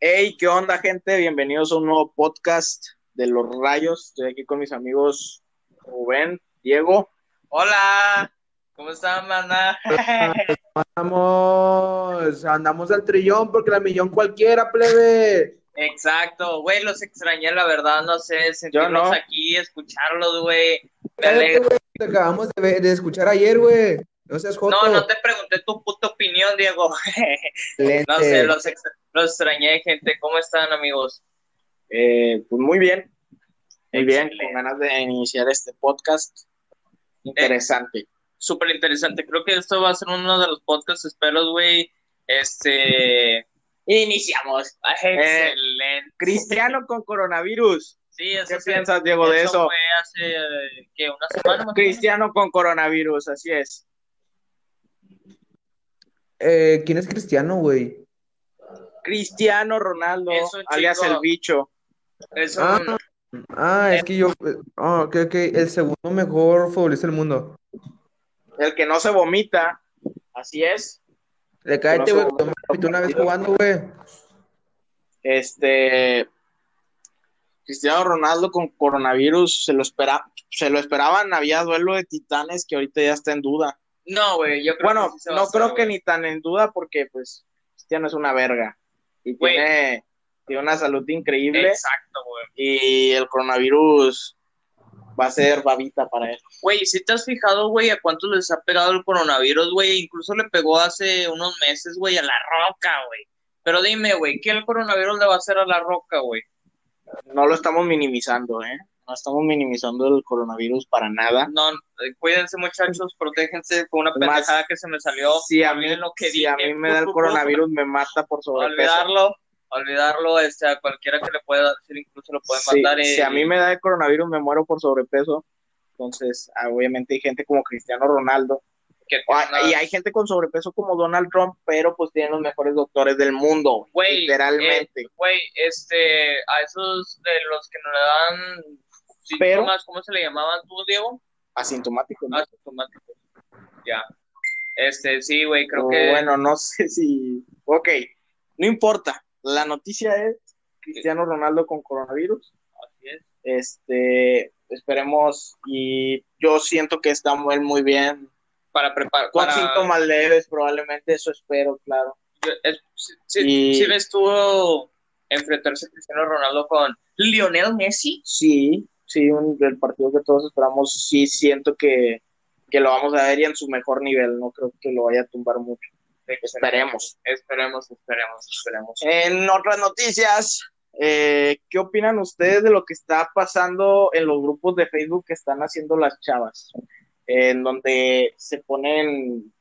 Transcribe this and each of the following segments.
Hey, ¿qué onda, gente? Bienvenidos a un nuevo podcast de Los Rayos. Estoy aquí con mis amigos Rubén, Diego. Hola, ¿cómo están, mana? Vamos, andamos al trillón porque la millón cualquiera, plebe. Exacto, güey, los extrañé, la verdad, no sé, sentirlos no. aquí, escucharlos, güey. Me alegro. Te acabamos de, ver- de escuchar ayer, güey. No seas joto. No, no te pregunté tu puta opinión, Diego. No sé, los, ex- los extrañé, gente. ¿Cómo están, amigos? Eh, pues muy bien, muy bien, con ganas de iniciar este podcast. Interesante. Súper interesante. Creo que esto va a ser uno de los podcasts, espero, güey. Este. Iniciamos. Excelente. Cristiano con coronavirus. Sí, eso ¿Qué piensas, Diego, de eso? fue hace, eh, ¿qué? ¿Una semana más o menos? Cristiano con coronavirus, así es. Eh, ¿quién es cristiano, güey? Cristiano Ronaldo, alias el bicho. Es Ah. un- Ah, es que yo. Ah, ok, ok. El segundo mejor futbolista del mundo. El que no se vomita, así es. Le cállate, No güey. pitó una vez jugando, güey. Este Cristiano Ronaldo con coronavirus se lo espera, se lo esperaban, había duelo de titanes que ahorita ya está en duda. No, güey, yo creo Bueno, que sí no creo que ni tan en duda porque pues Cristiano es una verga y Güey. tiene, tiene una salud increíble Exacto, güey. y el coronavirus va a ser babita para él. Güey, si te has fijado, güey, a cuántos les ha pegado el coronavirus, güey, incluso le pegó hace unos meses, güey, a la roca, güey. Pero dime, güey, ¿qué el coronavirus le va a hacer a la roca, güey? No lo estamos minimizando, ¿eh? No estamos minimizando el coronavirus para nada. No, eh, cuídense, muchachos, protéjense con una pendejada que se me salió. Si a mí, lo que si a mí me da el coronavirus, me mata por sobrepeso. Olvidarlo, olvidarlo, este, a cualquiera que le pueda decir, incluso lo pueden Sí, mandar. si eh, a mí me da el coronavirus, me muero por sobrepeso. Entonces, ah, obviamente hay gente como Cristiano Ronaldo. que- Y hay gente con sobrepeso como Donald Trump, pero pues tienen los mejores doctores del mundo. Literalmente. Güey, este, a esos de los que no le dan Pero- síntomas, ¿cómo se le llamaban tú, Diego? Asintomático. ¿no? Asintomáticos. Ya. Este, sí, güey, creo O que. Bueno, no sé si. Ok, no importa. La noticia es Cristiano Ronaldo con coronavirus. Así es. Este, esperemos. Y yo siento que está muy, muy bien. Para preparar. Con para... síntomas leves, probablemente. Eso espero, claro. es- sí, sí, Y- ves tú enfrentarse a Cristiano Ronaldo con Lionel Messi. Sí, sí, un, el partido que todos esperamos, sí siento que, que lo vamos a ver y en su mejor nivel, no creo que lo vaya a tumbar mucho. Esperemos. Esperemos, esperemos, esperemos. En otras noticias, eh, ¿qué opinan ustedes de lo que está pasando en los grupos de Facebook que están haciendo las chavas? En donde se ponen,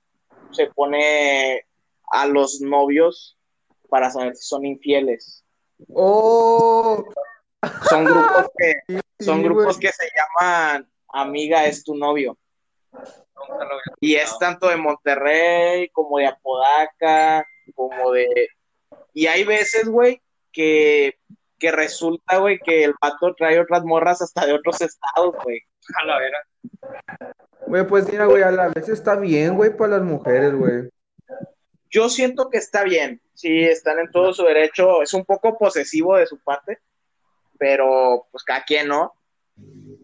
se pone a los novios para saber si son infieles. Oh, Son grupos que, son grupos que se llaman Amiga es tu novio. Y es tanto de Monterrey como de Apodaca, como de... Y hay veces, güey, que, que resulta, güey, que el vato trae otras morras hasta de otros estados, güey. A la vera. Güey, pues mira, güey, a la vez está bien, güey, para las mujeres, güey. Yo siento que está bien, sí, están en todo su derecho, es un poco posesivo de su parte, pero pues cada quien, ¿no?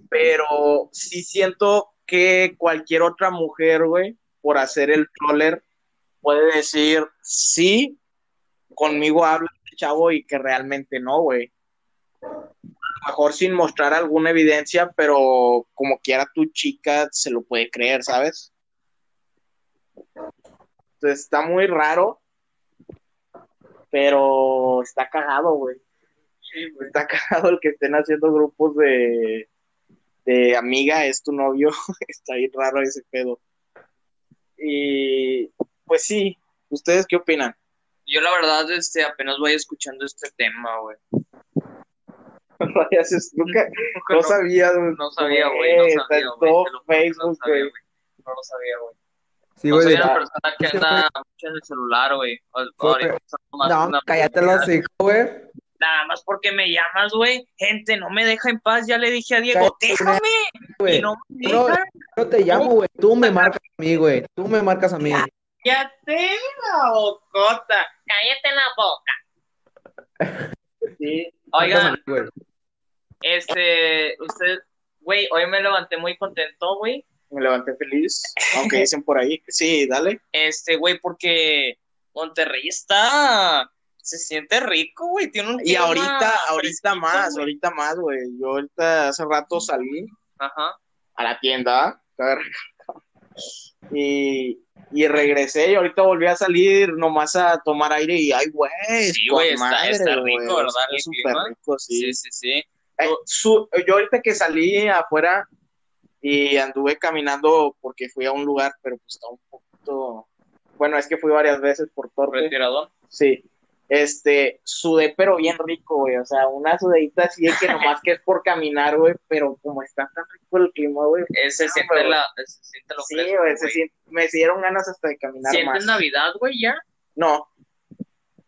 Pero sí siento que cualquier otra mujer, güey, por hacer el troller, puede decir, sí, conmigo habla el chavo y que realmente no, güey. A lo mejor sin mostrar alguna evidencia, pero como quiera tu chica se lo puede creer, ¿sabes? Entonces está muy raro, pero está cagado, güey. Está cagado el que estén haciendo grupos de, de amiga, es tu novio. está bien raro ese pedo. Y pues sí, ¿ustedes qué opinan? Yo la verdad, este, apenas voy escuchando este tema, güey. Nunca, Nunca no no- sabía, güey. No sabía, güey, no Está sabía, en güey. todo Facebook, sabía, güey. güey. No lo sabía, güey. Sí, No güey. soy una persona que anda mucho en el celular, güey. No, cállate los hijos, güey. Nada más porque me llamas, güey. Gente, no me deja en paz. Ya le dije a Diego, Cállate, déjame. Y güey. no me No, deja. no te llamo, güey. Tú me marcas a mí, güey. Tú me marcas a mí. Cállate la bocota. Cállate la boca. Sí, Oigan, Güey. este, usted, güey, hoy me levanté muy contento, güey. me levanté feliz, aunque dicen por ahí. Sí, dale. Este, güey, porque Monterrey está, se siente rico, güey. Tiene un Y ahorita, ahorita más, ahorita más, güey. Yo ahorita hace rato salí Ajá. a la tienda y, y regresé y ahorita volví a salir nomás a tomar aire y ay, güey, Sí, güey, está- madre, está güey, rico, ¿verdad, súper rico, sí. Sí, sí, sí. Eh, su- yo ahorita que salí afuera y anduve caminando porque fui a un lugar, pero pues está un poquito, bueno, es que fui varias veces por Torpe, Retirador. sí, este, sudé pero bien rico, güey, o sea, una sudadita así de que nomás que es por caminar, güey, pero como está tan rico el clima, güey, Ese No, siente, güey. la, ese siente lo sí, fresco, güey, se güey. sien- me dieron ganas hasta de caminar ¿Sientes más. Navidad, güey, ya? No,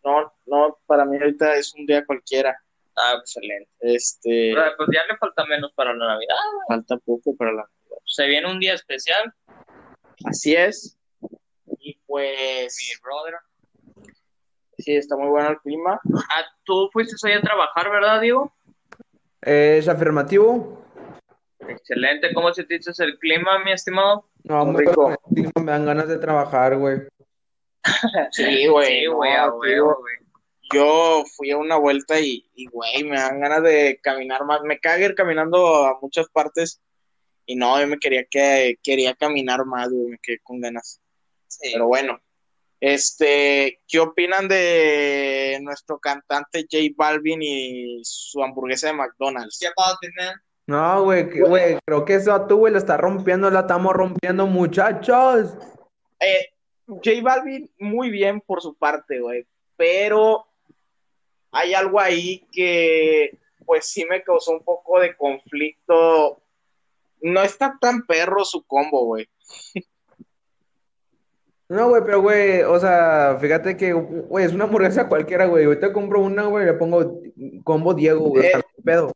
no, no, para mí ahorita es un día cualquiera, Ah, excelente. este, Pero, pues ya le falta menos para la Navidad. falta poco para la Se viene un día especial, Así es. Y mi pues, brother. Sí, está muy bueno el clima. Ah, tú fuiste hoy a trabajar, ¿verdad, Diego? ¿Es afirmativo? Excelente. ¿Cómo sentiste el clima, mi estimado? No, Muy muy rico. me dan ganas de trabajar, güey. Sí, güey. Sí, no, te güey. yo fui a una vuelta y, y, güey, me dan ganas de caminar más. Me caga ir caminando a muchas partes y no, yo me quería que quería caminar más, güey, me quedé con ganas. Sí. Pero bueno, este, ¿qué opinan de nuestro cantante J Balvin y su hamburguesa de McDonald's? ¿Qué pasa, man? No, güey, güey, creo que eso a tú, güey, la está rompiendo, la estamos rompiendo, muchachos. Eh, J Balvin, muy bien por su parte, güey, pero hay algo ahí que, pues sí me causó un poco de conflicto. No está tan perro su combo, güey. No, güey, pero, güey, o sea, fíjate que, güey, es una hamburguesa cualquiera, güey. Ahorita compro una, güey, le pongo combo Diego, güey, Eh. hasta el pedo.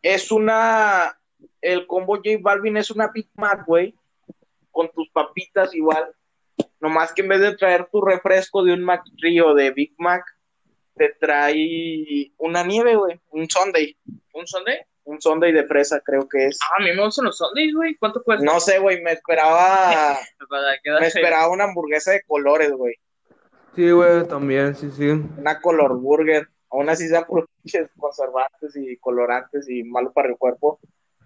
Es una, el combo J Balvin es una Big Mac, güey, con tus papitas igual. Nomás que en vez de traer tu refresco de un McTrio de Big Mac, te trae una nieve, güey, un sundae, ¿Un sundae? Un sundae de fresa, creo que es. Ah, a mí me gustan los sundaes, güey. ¿Cuánto cuesta? No sé, güey, me esperaba, quedar- me esperaba una hamburguesa de colores, güey, Sí, güey, también, sí, sí. una color burger, aún así sean por pinches conservantes y colorantes y malo para el cuerpo,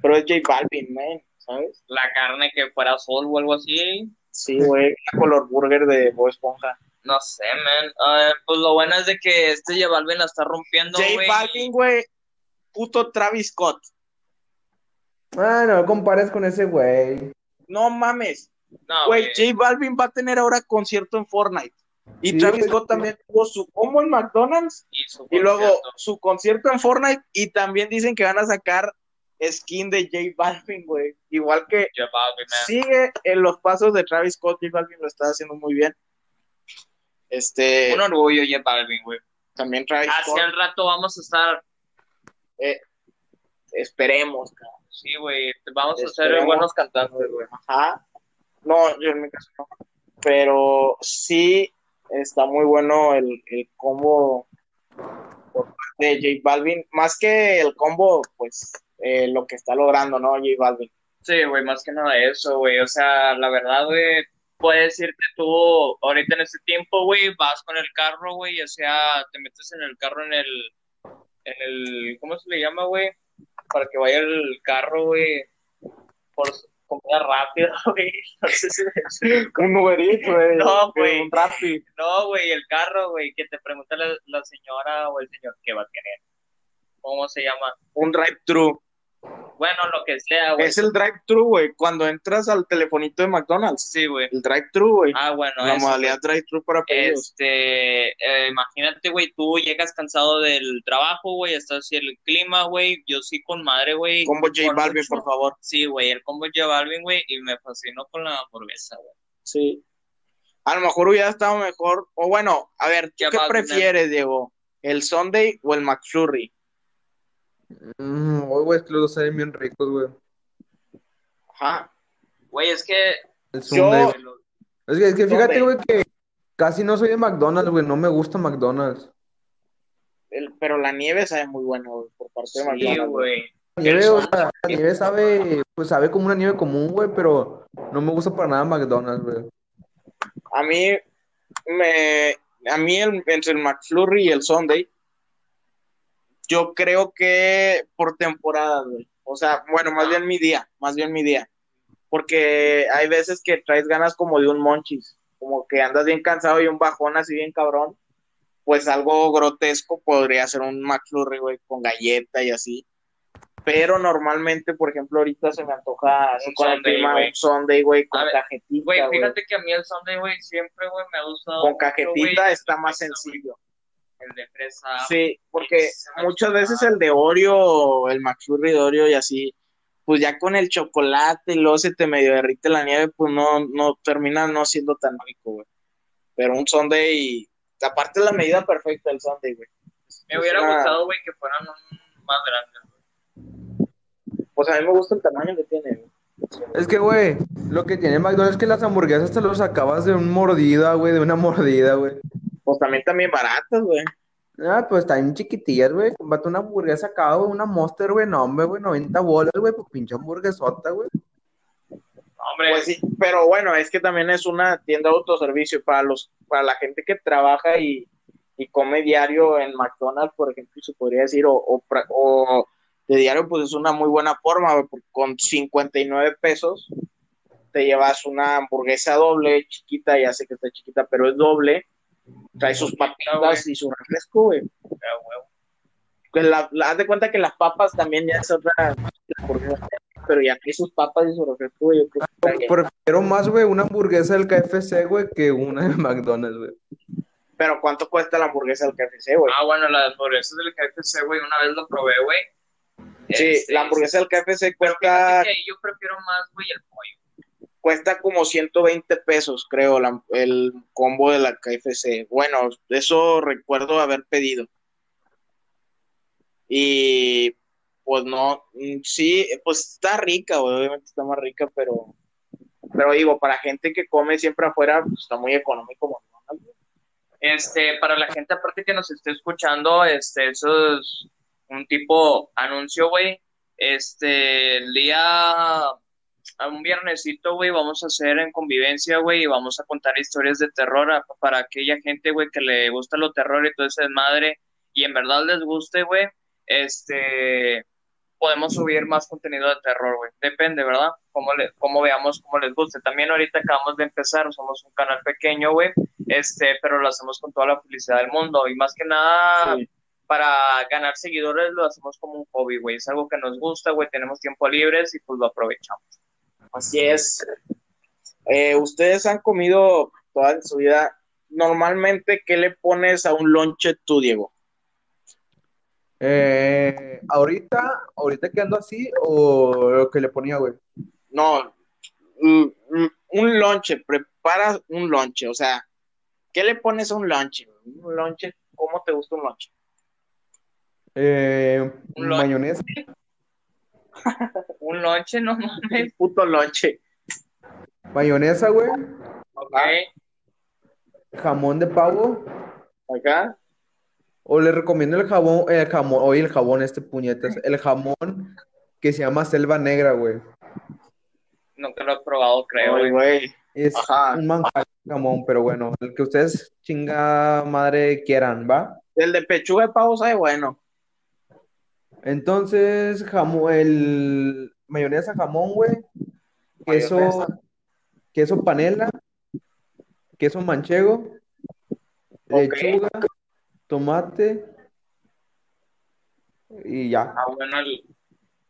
pero es J Balvin, man, ¿sabes? La carne que fuera sol o algo así. Sí, güey, una color burger de Bob Esponja. No sé, man. Ah, pues lo bueno es de que este J Balvin la está rompiendo, J güey. Balvin, güey, puto Travis Scott. Ah, no compares con ese güey. No mames, No, güey. J Balvin va a tener ahora concierto en Fortnite. Y Sí, Travis. Scott también tuvo su combo en McDonald's Y, su y luego su concierto en Fortnite y también dicen que van a sacar skin de J Balvin, güey. Igual que J Balvin, man. sigue en los pasos de Travis Scott, J Balvin lo está haciendo muy bien. Este, Un orgullo, J Balvin, güey. también Travis Hacia Scott, el rato vamos a estar. Esperemos, cabrón. Sí, güey. Vamos a ser Esperemos. buenos cantantes, güey. Ajá. No, yo en mi caso no. Pero sí está muy bueno el, el combo por parte de J Balvin. Más que el combo, pues eh, lo que está logrando, ¿no? J Balvin. Sí, güey, más que nada eso, güey. O sea, la verdad, güey, puedes irte tú ahorita en este tiempo, güey, vas con el carro, güey, ya sea te metes en el carro en el, en el, ¿cómo se le llama, güey? Para que vaya el carro, güey, por comida rápida, güey. No sé si Un Uber güey. No, güey. Un Rappi. No, güey, el carro, güey, que te pregunta la, la señora o el señor qué va a querer. ¿Cómo se llama? Un drive-thru. Bueno, lo que sea, güey. Es el drive-thru, güey. Cuando entras al telefonito de McDonald's. Sí, güey. El drive-thru, güey. Ah, bueno, La eso, modalidad drive-thru para pedidos. Este, eh, imagínate, güey, tú llegas cansado del trabajo, güey, estás así el clima, güey, yo sí con madre, güey. Combo J Balvin, por favor. Sí, güey, el combo J Balvin, güey, y me fascinó con la hamburguesa, güey. Sí. A lo mejor hubiera estado mejor. O bueno, a ver, ¿tú Ya qué prefieres, Diego? ¿El Sunday o el McFlurry? Mm, güey, es que los dos saben bien ricos, güey. Ajá. Güey, es que... El Yo-. Es que, es que fíjate, güey, que casi no soy de McDonald's, güey. No me gusta McDonald's. el- pero la nieve sabe muy bueno güey, por parte de McDonald's. güey. La nieve, o sea, la nieve sabe, pues sabe como una nieve común, güey, pero no me gusta para nada McDonald's, güey. A mí, me, a mí el, entre el McFlurry y el Sunday, yo creo que por temporada, güey. O sea, bueno, más bien mi día, más bien mi día. Porque hay veces que traes ganas como de un monchis, como que andas bien cansado y un bajón así bien cabrón. Pues algo grotesco podría ser un McFlurry, güey, con galleta y así. Pero normalmente, por ejemplo, ahorita se me antoja así Un con el un Sunday, güey, con ver, cajetita, Güey, fíjate que a mí el Sunday, güey, siempre, güey, me ha gustado. Con mucho, cajetita está más sencillo. El de fresa. Sí, porque muchas veces el de Oreo, el McFlurry de Oreo y así, pues ya con el chocolate y luego se te medio derrite la nieve, pues no, no termina no siendo tan rico, güey. Pero un sundae, aparte la medida perfecta del sundae, güey. Me hubiera una- gustado, güey, que fueran un más grandes, güey. Pues a mí me gusta el tamaño que tiene, güey. Es que, güey, lo que tiene McDonald's es que las hamburguesas te los acabas de una mordida, güey, de una mordida, güey. Pues también también baratas, güey. Ah, pues están chiquitillas, güey. Combate una hamburguesa acá, güey, una Monster, güey, no, hombre, güey, 90 bolas, güey, pues pinche hamburguesota, güey. Hombre, Pues sí, pero bueno, es que también es una tienda de autoservicio para los, para la gente que trabaja y, y come diario en McDonald's, por ejemplo, se podría decir, o, o, o de diario, pues es una muy buena forma, güey, porque con 59 pesos te llevas una hamburguesa doble, chiquita, ya sé que está chiquita, pero es doble, trae sus papitas y su refresco, güey. Pues la, la- haz de cuenta que las papas también ya es otra hamburguesa, pero ya trae sus papas y su refresco, güey, yo creo que. Prefiero más, güey, una hamburguesa del KFC, güey, que una de McDonald's, güey. Pero ¿cuánto cuesta la hamburguesa del KFC, güey? Ah, bueno, las hamburguesas del KFC, güey, una vez lo probé, güey. Sí, Este, la hamburguesa del KFC cuesta, que yo prefiero más, güey, el pollo. Cuesta como 120 pesos, creo, la- el combo de la KFC. Bueno, eso recuerdo haber pedido. Y pues no, mm, sí, pues está rica, obviamente está más rica, pero, pero digo, para gente que come siempre afuera, pues está muy económico. Güey. Este, para la gente aparte que nos esté escuchando, este, eso es un tipo anuncio, güey. Este, el día, a un viernesito, güey, vamos a hacer en convivencia, güey, y vamos a contar historias de terror a- para aquella gente, güey, que le gusta lo terror y todo ese desmadre, y en verdad les guste, güey, este, podemos subir más contenido de terror, güey. Depende, ¿verdad? Cómo, le, cómo veamos, cómo les guste. También ahorita acabamos de empezar, somos un canal pequeño, güey, este, pero lo hacemos con toda la felicidad del mundo y más que nada Sí. para ganar seguidores lo hacemos como un hobby, güey. Es algo que nos gusta, güey, tenemos tiempo libres y pues lo aprovechamos. Así es. Eh, Ustedes han comido toda su vida. Normalmente, ¿qué le pones a un lonche tú, Diego? Eh, ahorita, ahorita que ando así, o lo que le ponía, güey. No, mm, mm, un lonche, prepara un lonche, o sea, ¿qué le pones a un lonche? Un lonche, ¿cómo te gusta un lonche? Eh, Un lonche. Un lonche, no mames, puto lonche. mayonesa, güey, ok. jamón de pavo, Acá, o le recomiendo el jabón, el jamón, oye, el jabón, este puñetas, el jamón que se llama Selva Negra, güey. Nunca lo he probado, creo, Ay, güey. güey. Es Ajá. un manjar de jamón, pero bueno, el que ustedes chinga madre quieran, ¿va? El de pechuga de pavo sabe bueno. Entonces, jamón, el mayonesa, jamón, güey, queso, Mayonesa. queso panela, queso manchego, lechuga, tomate y ya. Ah, bueno, el-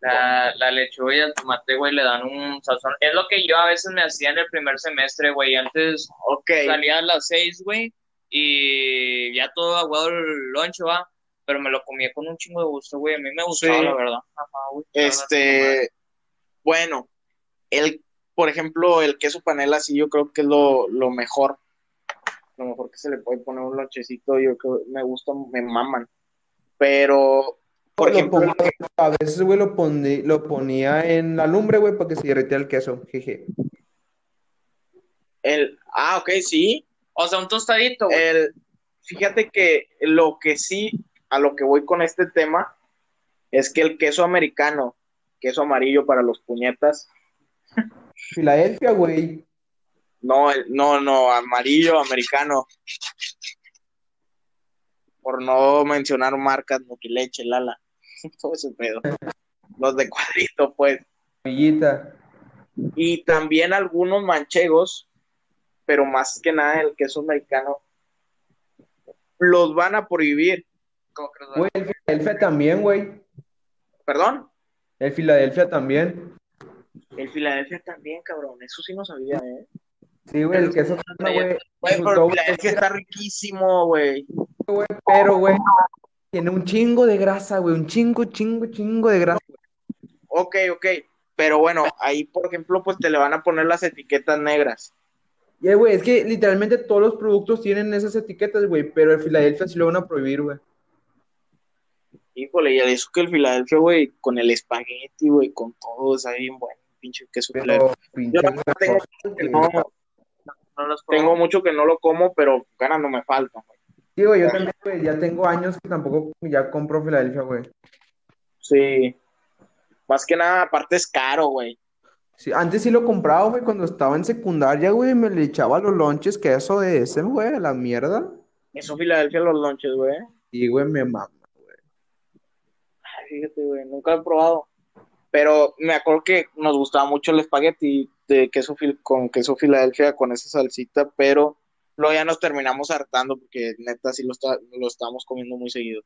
la, la lechuga y el tomate, güey, le dan un sazón. Es lo que yo a veces me hacía en el primer semestre, güey. Antes Ok. salía a las seis, güey, y ya todo aguado el lunch, va. Pero me lo comía con un chingo de gusto, güey. A mí me gustaba, Sí. la verdad. Ajá, güey. La verdad, Este, bueno, el, por ejemplo, el queso panela, sí, yo creo que es lo, lo mejor. Lo mejor que se le puede poner un lonchecito, yo creo, me gusta, me maman. Pero, por Lo ejemplo, pongo- a veces, güey, lo, poní- lo ponía en la lumbre, güey, para que se derritiera el queso. Jeje. el, ah, ok, sí, O sea, un tostadito, güey. el, fíjate que lo que sí, a lo que voy con este tema es que el queso americano, queso amarillo para los puñetas, Filadelfia, güey. no, no, no, amarillo americano. Por no mencionar marcas, Leche, Lala, todo ese pedo. Los de cuadrito, pues. Y también algunos manchegos, pero más que nada el queso americano, los van a prohibir. ¿Cómo crees, Güey, el Filadelfia también, güey. Perdón, El Filadelfia también. el Filadelfia también, cabrón. Eso sí no sabía, ¿eh? Sí, güey, el queso güey. Güey, pero Filadelfia está riquísimo, güey. güey, pero, güey, tiene un chingo de grasa, güey, un chingo, chingo, chingo de grasa. Ok, ok. Pero bueno, ahí, por ejemplo, pues te le van a poner las etiquetas negras. Y, eh, güey, es que literalmente todos los productos tienen esas etiquetas, güey, pero el Filadelfia sí lo van a prohibir, güey. Híjole, y eso que el Filadelfia, güey, con el espagueti, güey, con todo, está bien bueno, pinche queso Pero, Filadelfia. pinche, Yo tengo que no, No los tengo mucho que no lo como, pero ganas no me faltan, güey. Sí, güey, yo también, güey, ya tengo años que tampoco ya compro Filadelfia, güey. Sí. Más que nada, aparte es caro, güey. Sí, antes sí lo compraba, güey, cuando estaba en secundaria, güey, me le echaba los lonches queso de ese, güey, a la mierda. Eso Filadelfia los lonches, güey. Y, güey, me mama. Fíjate, güey, nunca he probado. Pero me acuerdo que nos gustaba mucho el espagueti de queso con queso Filadelfia con esa salsita, pero luego ya nos terminamos hartando porque neta sí lo, está, lo estábamos comiendo muy seguido.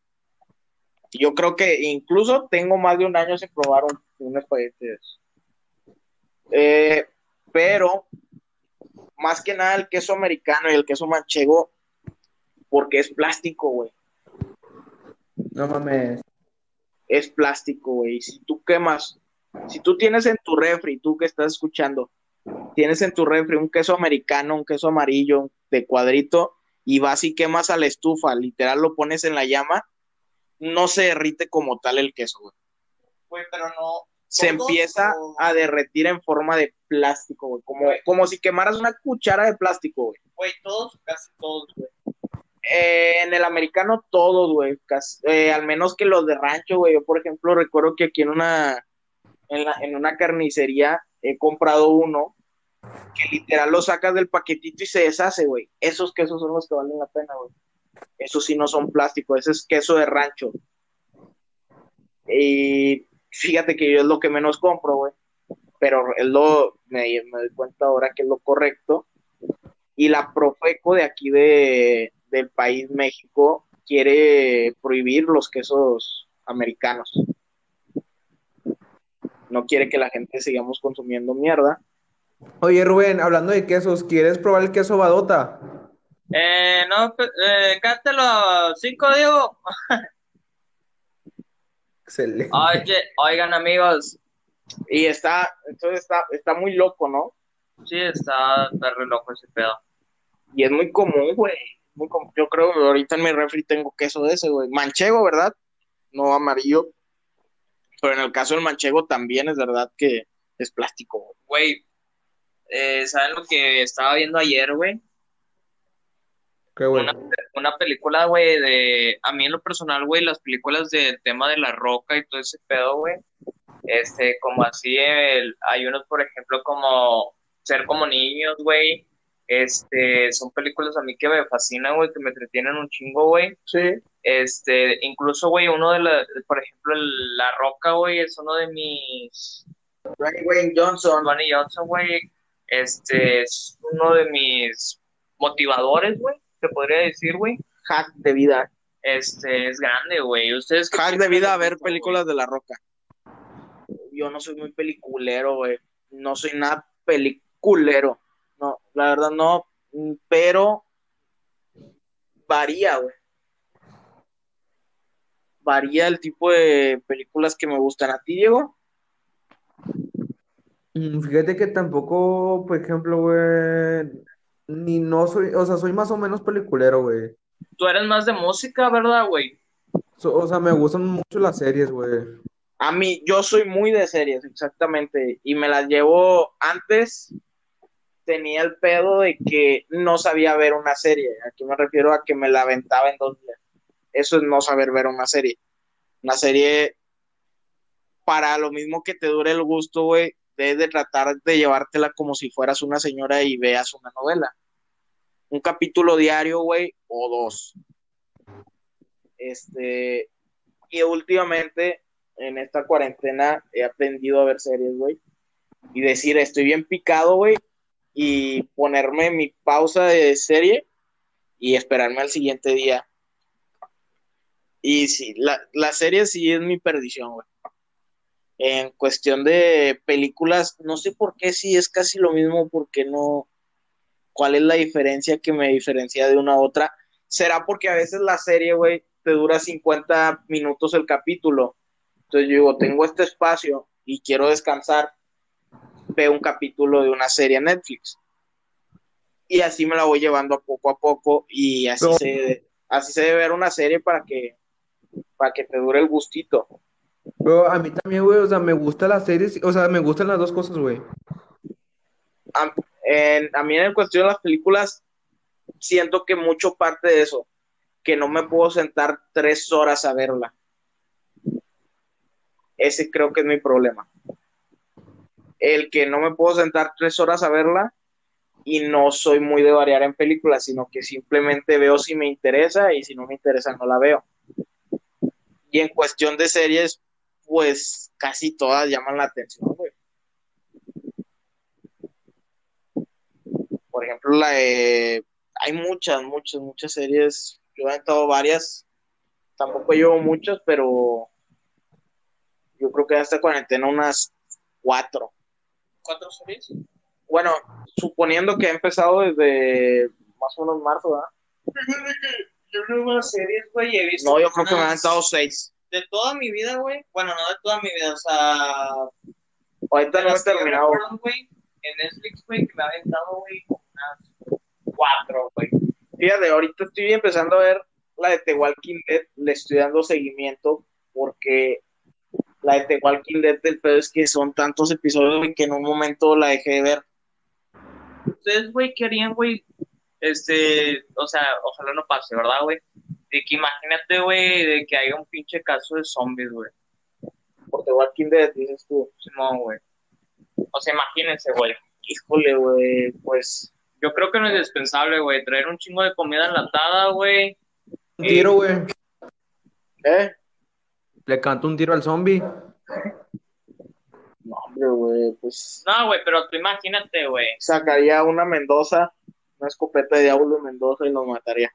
Yo creo que incluso tengo más de un año sin probar un, un espagueti de eso. Eh, pero más que nada el queso americano y el queso manchego, porque es plástico, güey. No mames. Es plástico, güey. Si tú quemas, si tú tienes en tu refri, tú que estás escuchando, tienes en tu refri un queso americano, un queso amarillo de cuadrito, y vas y quemas a la estufa, literal lo pones en la llama, no se derrite como tal el queso, güey. Güey, pero no. Se ¿Todos empieza o- a derretir en forma de plástico, güey. Como, como si quemaras una cuchara de plástico, güey. Güey, todos, casi todos, güey. Eh, en el americano todos, güey, eh, al menos que los de rancho, güey. Yo, por ejemplo, recuerdo que aquí en una, en, la- en una carnicería he comprado uno que literal lo sacas del paquetito y se deshace, güey. Esos quesos son los que valen la pena, güey. Esos sí no son plástico, ese es queso de rancho. Y fíjate que yo es lo que menos compro, güey. Pero es lo, me doy cuenta ahora que es lo correcto. Y la Profeco de aquí de, del país México quiere prohibir los quesos americanos. No quiere que la gente sigamos consumiendo mierda. Oye, Rubén, hablando de quesos, ¿quieres probar el queso Badota? Eh, no, pe- eh, cátelo, cinco, digo. Excelente. Oye, oigan, amigos. Y está, entonces está, está muy loco, ¿no? Sí, está, está re loco ese pedo. Y es muy común, güey. Muy. Yo creo que ahorita en mi refri tengo queso de ese, güey. Manchego, ¿verdad? No amarillo. Pero en el caso del manchego también es verdad que es plástico, güey. Güey, eh, ¿saben lo que estaba viendo ayer, güey? Qué bueno. Una, una película, güey, de... A mí en lo personal, güey, las películas del tema de la roca y todo ese pedo, güey. Este, como así, el- hay unos, por ejemplo, como Ser como niños, güey. Este, son películas a mí que me fascinan, güey, que me entretienen un chingo, güey. Sí. Este, incluso, güey, uno de la, por ejemplo, La Roca, güey, es uno de mis, Dwayne Johnson. Dwayne Johnson, güey, este, es uno de mis motivadores, güey, te podría decir, güey. Hack de vida. Este, es grande, güey. Ustedes Hack de vida a ver películas de La Roca. Yo no soy muy peliculero, güey. No soy nada peliculero. No, la verdad no. Mm, Pero varía, güey. Varía el tipo de películas que me gustan. ¿A ti, Diego? Mm, Fíjate que tampoco, por ejemplo, güey, ni no soy, o sea, soy más o menos peliculero, güey. Tú eres más de música, ¿verdad, güey? So- o sea, me gustan mucho las series, güey. A mí, yo soy muy de series, exactamente. Y me las llevo antes. Tenía el pedo de que no sabía ver una serie. Aquí me refiero a que me la aventaba en dos días. eso es no saber ver una serie. Una serie, para lo mismo que te dure el gusto, güey, debes de tratar de llevártela como si fueras una señora y veas una novela. Un capítulo diario, güey, o dos. Este, y últimamente, en esta cuarentena, he aprendido a ver series, güey. Y decir, estoy bien picado, güey. Y ponerme mi pausa de serie y esperarme al siguiente día. Y sí, la, la serie sí es mi perdición, güey. En cuestión de películas, no sé por qué sí es casi lo mismo, porque no. ¿Cuál es la diferencia que me diferencia de una a otra? Será porque a veces la serie, güey, te dura 50 minutos el capítulo. Entonces yo digo, tengo este espacio y quiero descansar, veo un capítulo de una serie en Netflix. Y así me la voy llevando poco a poco y así, No. se, así se debe ver una serie para que, para que te dure el gustito. Pero a mí también, güey, o sea, me gustan las series, o sea, me gustan las dos cosas, güey. a, en- a mí en cuestión de las películas, siento que mucho parte de eso, que no me puedo sentar tres horas a verla. Ese creo que es mi problema. El que no me puedo sentar tres horas a verla y no soy muy de variar en películas, sino que simplemente veo si me interesa y si no me interesa no la veo. Y en cuestión de series, pues casi todas llaman la atención, güey. Por ejemplo, la de... Hay muchas, muchas, muchas series. Yo he aventado varias. Tampoco llevo muchas, pero yo creo que hasta cuarentena unas cuatro. ¿Cuatro series? Bueno, suponiendo que ha empezado desde más o menos marzo, ¿verdad? Yo unas series, güey, he visto No, yo creo que me han aventado seis. De toda mi vida, güey. Bueno, no de toda mi vida, o sea... Ahorita no he terminado. güey, en Netflix, güey, que me ha aventado, güey, unas cuatro, güey. Fíjate, ahorita estoy empezando a ver la de The Walking Dead, le estoy dando seguimiento porque la de The Walking Dead del pedo es que son tantos episodios güey, que en un momento la dejé de ver. Ustedes, güey, ¿qué harían, güey? Este, o sea, ojalá no pase, ¿verdad, güey? De que imagínate, güey, de que haya un pinche caso de zombies, güey. Por The Walking Dead, dices tú. No, güey. O sea, imagínense, güey. Híjole, güey, pues Yo creo que no es indispensable, güey, traer un chingo de comida enlatada, güey. Un tiro, güey. ¿eh? Le canto un tiro al zombie. No, hombre, güey, pues No, güey, pero tú imagínate, güey. sacaría una Mendoza, una escopeta de diablo Mendoza y nos mataría.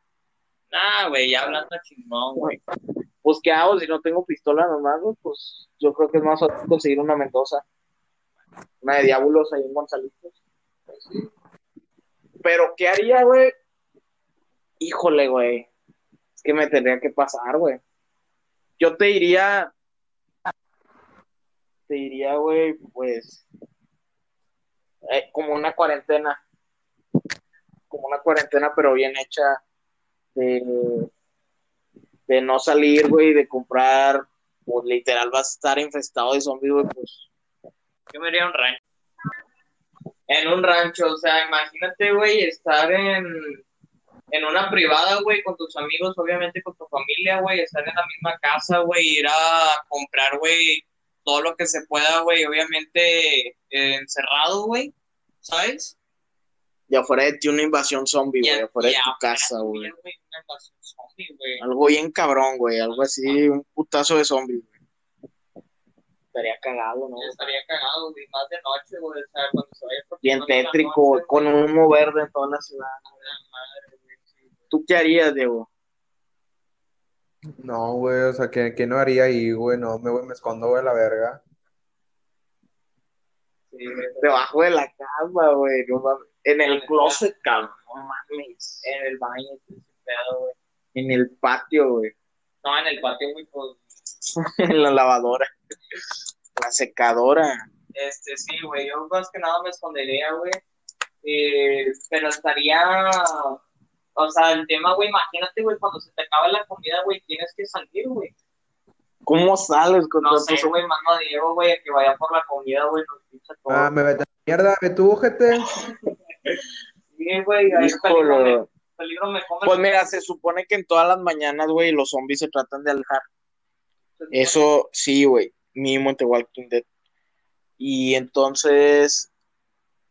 Nah, güey, ya hablando chingón, güey. Pues, ¿qué hago si no tengo pistola nomás? güey? Pues yo creo que es más fácil conseguir una Mendoza. Una de diablos ahí en Gonzalitos. Pues, sí. Pero, ¿qué haría, güey? Híjole, güey. Es que me tendría que pasar, güey. Yo te diría. Te diría, güey, pues. eh, como una cuarentena. Como una cuarentena, pero bien hecha. De, de no salir, güey, de comprar. Pues literal vas a estar infestado de zombies, güey, pues. Yo me iría a un rancho. En un rancho, o sea, imagínate, güey, estar en, en una privada, güey, con tus amigos, obviamente con tu familia, güey, estar en la misma casa, güey, ir a comprar, güey, todo lo que se pueda, güey, obviamente eh, encerrado, güey, ¿sabes? Y afuera de ti una invasión zombie, güey, afuera y de tu afuera casa, güey. también, güey, una invasión zombie, güey. Algo bien cabrón, güey. Algo así, un putazo de zombies, güey. Estaría cagado, ¿no? Estaría cagado, güey, más de noche, güey, o sea, cuando se vaya por Bien tétrico, noche, con un humo verde en toda la ciudad. la madre. ¿Tú qué harías, Diego? No, güey, o sea, ¿qué, qué no haría ahí, güey? No, me, me escondo, güey, a la verga. Sí, güey, Debajo de la cama, güey. no mames. En el closet, cabrón. No mames. en el baño, pedo, güey. En el patio, güey. No, en el patio, güey, pues, en la lavadora. La secadora. este, sí, güey, yo más que nada me escondería, güey, eh, pero estaría, o sea, el tema, güey, imagínate, güey, cuando se te acaba la comida, güey, tienes que salir, güey, ¿Cómo sales con no sé, güey, mando a Diego, güey, a que vaya por la comida, güey, nos pincha todo, Ah, me vete a la mierda, ve tú, ojete. sí, güey, ahí peligro me come. Pues mira, se supone que en todas las mañanas, güey, los zombies se tratan de alejar. Eso sí, güey, mínimo en The Walking Dead. Y entonces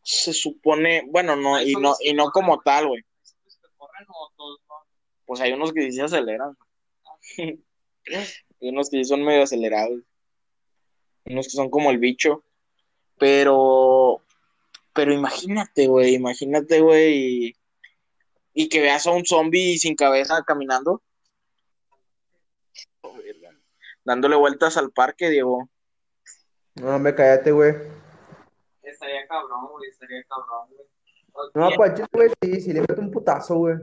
se supone, bueno, no, y no, y no como tal, güey. ¿Que corren o todos no? Pues hay unos que sí se aceleran. Hay unos que sí son medio acelerados. Unos que son como el bicho. Pero, pero imagínate, güey, imagínate, güey, y, y que veas a un zombie sin cabeza caminando. Oh. Dándole vueltas al parque, Diego. No, hombre, cállate, güey. Estaría cabrón, güey, estaría cabrón, güey. No, Pache, güey, sí, sí le meto un putazo, güey.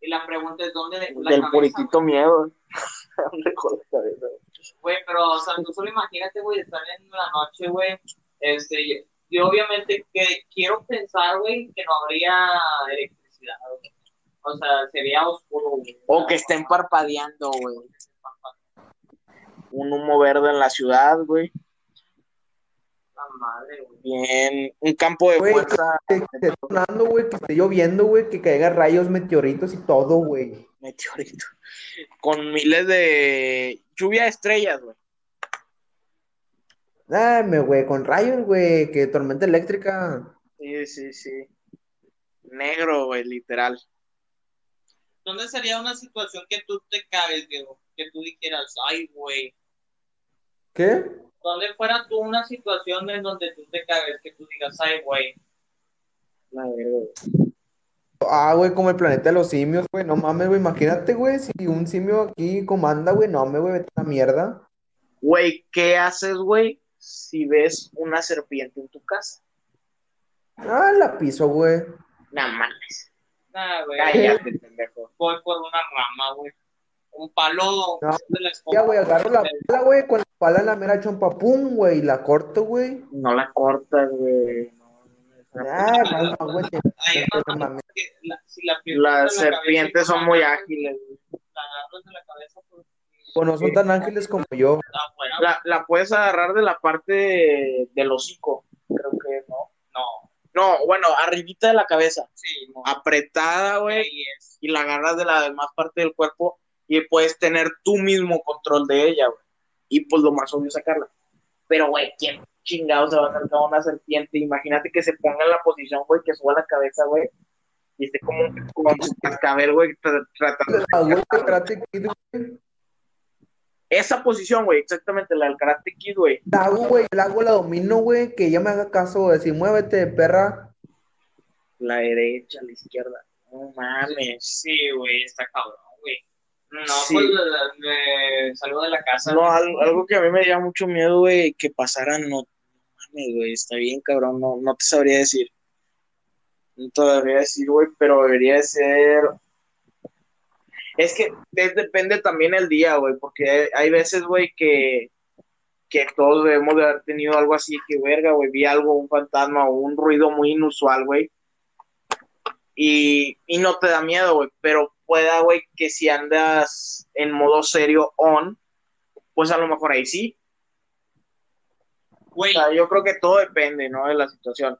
Y la pregunta es, ¿dónde dejó la Del cabeza, puritito güey? miedo. ¿Dónde dejó la cabeza? Güey, pero, o sea, tú solo imagínate, güey, estar en la noche, güey, este, y, y obviamente que quiero pensar, güey, que no habría electricidad, güey. O sea, sería oscuro, güey. O que estén parpadeando, güey. Un humo verde en la ciudad, güey. Madre, güey. Bien. Un campo de Güey, fuerza. Que esté sonando, güey, que esté lloviendo, güey, que caigan rayos, meteoritos y todo, güey. Meteorito. Con miles de lluvia de estrellas, güey. Dame, güey, con rayos, güey, que tormenta eléctrica. Sí, sí, sí. Negro, güey, literal. ¿Dónde sería una situación que tú te cagues, Diego? Que tú dijeras, ay, güey. ¿Qué? ¿Dónde fuera tú una situación en donde tú te cagues, que tú digas, ay, güey? La verga, güey. Ah, güey, como el planeta de los simios, güey, no mames, güey, imagínate, güey, si un simio aquí comanda, güey, no mames, güey, vete a la mierda. Güey, ¿qué haces, güey, si ves una serpiente en tu casa? Ah, la piso, güey. No mames. Nah, güey. Cállate, pendejo. Voy por una rama, güey. Un palo No, de la. Ya, güey, agarro la pala, güey, con la pala en la mera chompa, pum, güey, y la corto, güey. No la cortas, güey. No, no, no. Ah, no, güey, Las de serpientes son muy ágiles, güey. La agarras de la cabeza, pues, Pues no son tan ángeles como yo. La, la puedes agarrar de la parte del hocico, creo que, ¿no? No, No, bueno, arribita de la cabeza, sí, no. apretada, güey, y la agarras de la demás parte del cuerpo y puedes tener tú mismo control de ella, güey. Y pues lo más obvio es sacarla. Pero, güey, ¿quién chingado se va a acercar a una serpiente? Imagínate que se ponga en la posición, güey, que suba la cabeza, güey, y esté como su cascabel, güey, tra- tratando de La güey de Karate Kid, güey. Esa posición, güey, exactamente, la del Karate Kid, güey. La hago, güey, la hago, la domino, güey, que ella me haga caso, güey, así, muévete, perra. La derecha, la izquierda. No mames. Sí, güey, está cabrón. No, Sí. pues me salgo de la casa. No, algo, algo que a mí me da mucho miedo, güey, que pasara, no, mames, güey, está bien, cabrón, no, no te sabría decir. No te sabría decir, güey, pero debería de ser... Es que depende también el día, güey, porque hay, hay veces, güey, que, que todos debemos de haber tenido algo así, que verga, güey, vi algo, un fantasma o un ruido muy inusual, güey, y, y no te da miedo, güey, pero pueda, güey, que si andas en modo serio on, pues a lo mejor ahí sí. O Güey, sea, yo creo que todo depende, ¿no? De la situación.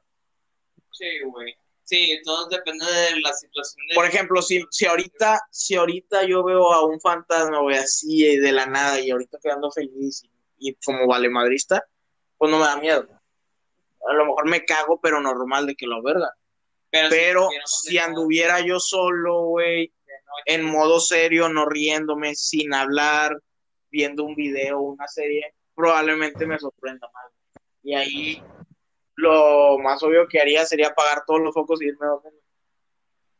sí, güey. Sí, todo depende de la situación. De... Por ejemplo, si, si ahorita, si ahorita yo veo a un fantasma, güey, así eh, de la nada, y ahorita quedando feliz y, y como vale madrista, pues no me da miedo. A lo mejor me cago, pero normal de que lo verga. pero, si de anduviera yo solo, güey, en modo serio, no riéndome, sin hablar, viendo un video, una serie, probablemente me sorprenda más. Y ahí lo más obvio que haría sería apagar todos los focos y irme a dormir.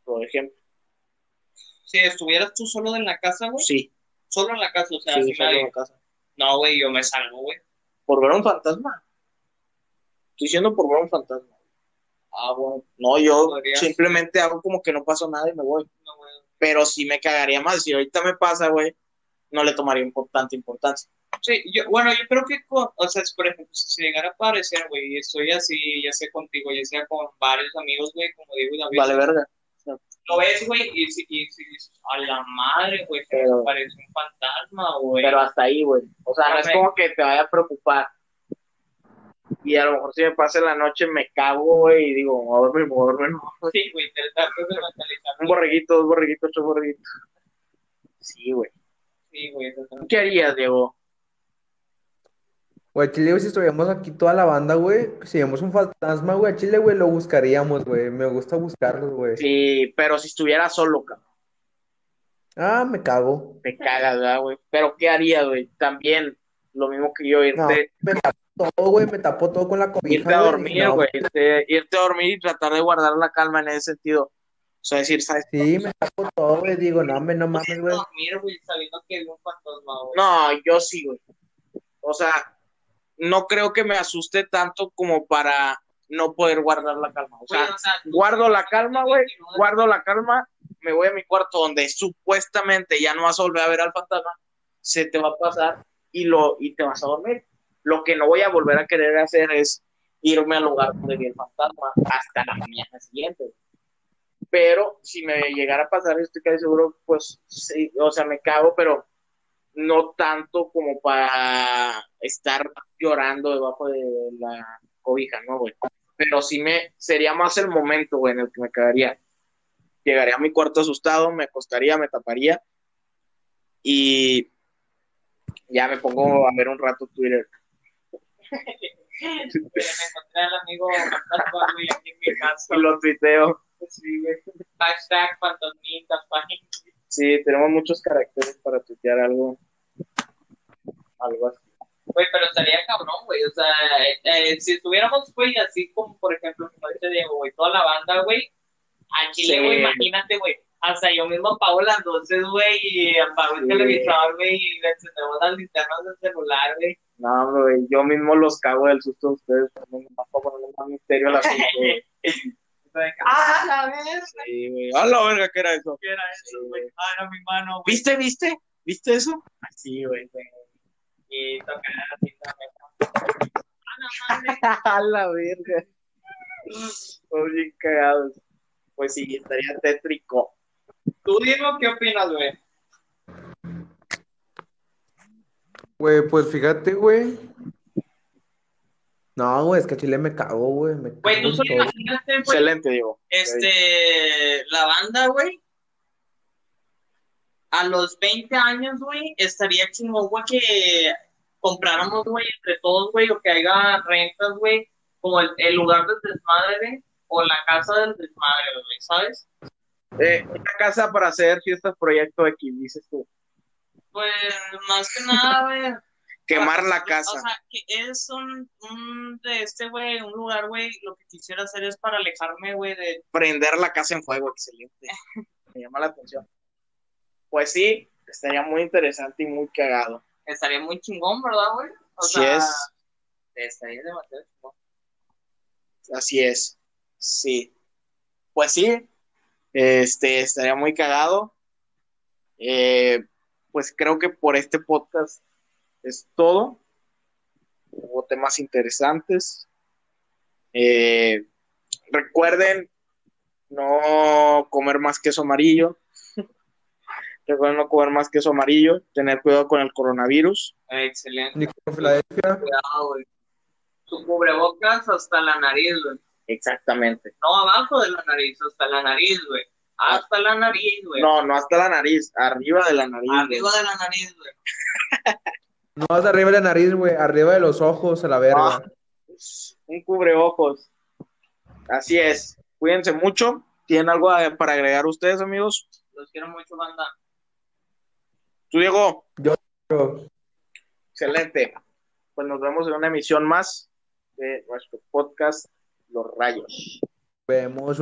Por ejemplo. Si estuvieras tú solo en la casa, güey. Sí, Solo en la casa, o sea, sí, solo en la casa. No, güey, yo me salgo, güey. ¿Por ver un fantasma? Estoy diciendo por ver un fantasma. Ah, bueno. No, yo Podrías. simplemente hago como que no pasó nada y me voy. Pero sí me cagaría más. Si ahorita me pasa, güey, no le tomaría impor- tanta importancia. Sí, yo, bueno, yo creo que, con, o sea, por ejemplo, si llegara a aparecer, güey, y estoy así, ya sea contigo, ya sea con varios amigos, güey, como digo, David, Vale, verga. lo ves, güey, y si y, si dices, a la madre, güey, que Pero- parece un fantasma, güey. Pero hasta ahí, güey. O sea, no es como que te vaya a preocupar. Y a lo mejor si me pasa en la noche me cago, güey, y digo, a dormir, a dormir, no. Sí, güey, te tratas de mentalizar. Un borreguito, dos borreguitos, tres borreguitos. Sí, güey. Sí, güey. ¿Qué harías, Diego? Güey, Chile, güey, si estuviéramos aquí toda la banda, güey, si vemos un fantasma, güey, a Chile, güey, lo buscaríamos, güey. Me gusta buscarlos, güey. Sí, pero si estuviera solo, cabrón. Ah, me cago. Te cagas, ¿verdad, güey? Pero ¿qué harías, güey? También, lo mismo que yo, No, irte, me tapo todo, güey, me tapo todo con la cobija, irte a güey, dormir, no, güey. Irte, irte a dormir y tratar de guardar la calma en ese sentido. O sea, decir, ¿sabes? Sí, me tapo todo, güey, digo, no, me, no mames, güey. dormir, güey, sabiendo que hay un fantasma, güey. No, yo sí, güey. O sea, no creo que me asuste tanto como para no poder guardar la calma. O sea, o sea, guardo la calma, güey, guardo la calma, me voy a mi cuarto donde supuestamente ya no vas a volver a ver al fantasma, se te va a pasar y lo y te vas a dormir. Lo que no voy a volver a querer hacer es irme al lugar donde vi el fantasma hasta la mañana siguiente. Pero si me llegara a pasar, estoy casi seguro, pues sí, o sea, me cago, pero no tanto como para estar llorando debajo de la cobija, ¿no, güey? Pero sí me, sería más el momento, güey, en el que me quedaría. Llegaría a mi cuarto asustado, me acostaría, me taparía y ya me pongo a ver un rato Twitter. Me encontré al amigo fantasma, güey, aquí en mi casa. Y lo tuiteo. Sí, güey. Hashtag fantasmitas. Sí, tenemos muchos caracteres para tuitear algo. Algo así. Güey, pero estaría cabrón, güey. O sea, eh, eh, si estuviéramos, güey, así como, por ejemplo, como dice Diego, güey, toda la banda, güey, a Chile, Sí. güey, imagínate, güey. Hasta yo mismo apago las luces, güey, y apago el Sí. televisor, güey, y le encendemos las linternas del celular, güey. No, güey, yo mismo los cago del susto de ustedes. No me a poner más misterio al asunto, güey. ¡Ah, la vez! Sí, güey. A la verga, ¿qué era eso? ¿Qué era eso, Sí, güey? Ah, era mi mano, güey. ¿Viste, viste? ¿Viste eso? Sí, güey. Y tocar así también. ¡Ah, la madre! A la verga. Son bien cagados. Pues sí, estaría tétrico. Tú dime qué opinas, güey. Güey, pues fíjate, güey. No, güey, es que Chile me cago, güey. Me Güey, cago tú en solo todo. imagínate, güey, Excelente, digo. este, la banda, güey. A los 20 años, güey, estaría chingón, güey, que compráramos, güey, entre todos, güey, o que haya rentas, güey, como el, el lugar del desmadre, güey, o la casa del desmadre, güey, ¿sabes? Eh, una casa para hacer fiestas proyecto X, dices tú. Pues, más que nada, güey. Quemar la O casa. sea, que es un, un de este, güey, un lugar, güey, lo que quisiera hacer es para alejarme, güey, de... Prender la casa en fuego, excelente. Me llama la atención. Pues sí, estaría muy interesante y muy cagado. Estaría muy chingón, ¿verdad, güey? O Así sea, es. estaría demasiado chingón. Así es. Sí. Pues sí. Este estaría muy cagado. Eh, pues creo que por este podcast es todo. Hubo temas interesantes. Eh, recuerden no comer más queso amarillo. Recuerden no comer más queso amarillo. Tener cuidado con el coronavirus. Excelente. Cuidado, güey. Cubrebocas hasta la nariz, güey. Exactamente. No abajo de la nariz, hasta la nariz, güey. Hasta la nariz, güey. No, no hasta la nariz, arriba de la nariz. Arriba de la nariz, güey. No vas arriba de la nariz, güey. Arriba de los ojos, a la verga. Ah. un cubreojos. Así es. Cuídense mucho. ¿Tienen algo a- para agregar ustedes, amigos? Los quiero mucho, banda. Tú, Diego. Pero- Excelente. Pues nos vemos en una emisión más de nuestro podcast Los Rayos. Vemos un